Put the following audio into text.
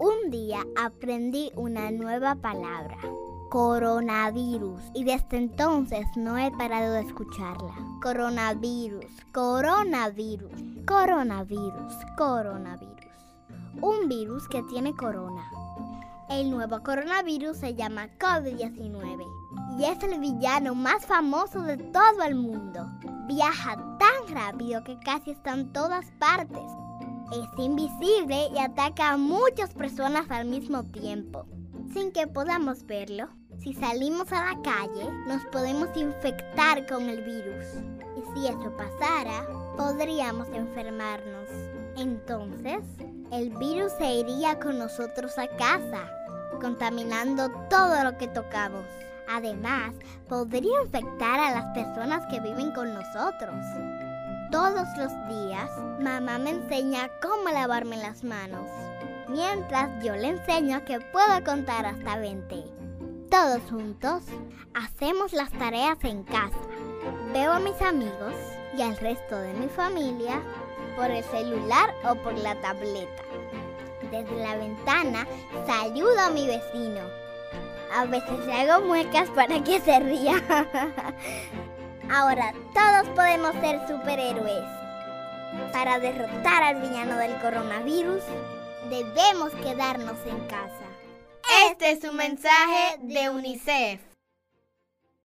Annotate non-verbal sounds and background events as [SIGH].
Un día aprendí una nueva palabra, coronavirus, y desde entonces no he parado de escucharla. Coronavirus, coronavirus, coronavirus, coronavirus. Un virus que tiene corona. El nuevo coronavirus se llama COVID-19 y es el villano más famoso de todo el mundo. Viaja tan rápido que casi está en todas partes es invisible y ataca a muchas personas al mismo tiempo, sin que podamos verlo. Si salimos a la calle, nos podemos infectar con el virus. Y si eso pasara, podríamos enfermarnos. Entonces, el virus se iría con nosotros a casa, contaminando todo lo que tocamos. Además, podría infectar a las personas que viven con nosotros. Todos los días, mamá me enseña cómo lavarme las manos, mientras yo le enseño que puedo contar hasta 20. Todos juntos hacemos las tareas en casa. Veo a mis amigos y al resto de mi familia por el celular o por la tableta. Desde la ventana saludo a mi vecino. A veces le hago muecas para que se ría. [LAUGHS] Ahora todos podemos ser superhéroes. Para derrotar al villano del coronavirus, debemos quedarnos en casa. Este es un mensaje de UNICEF.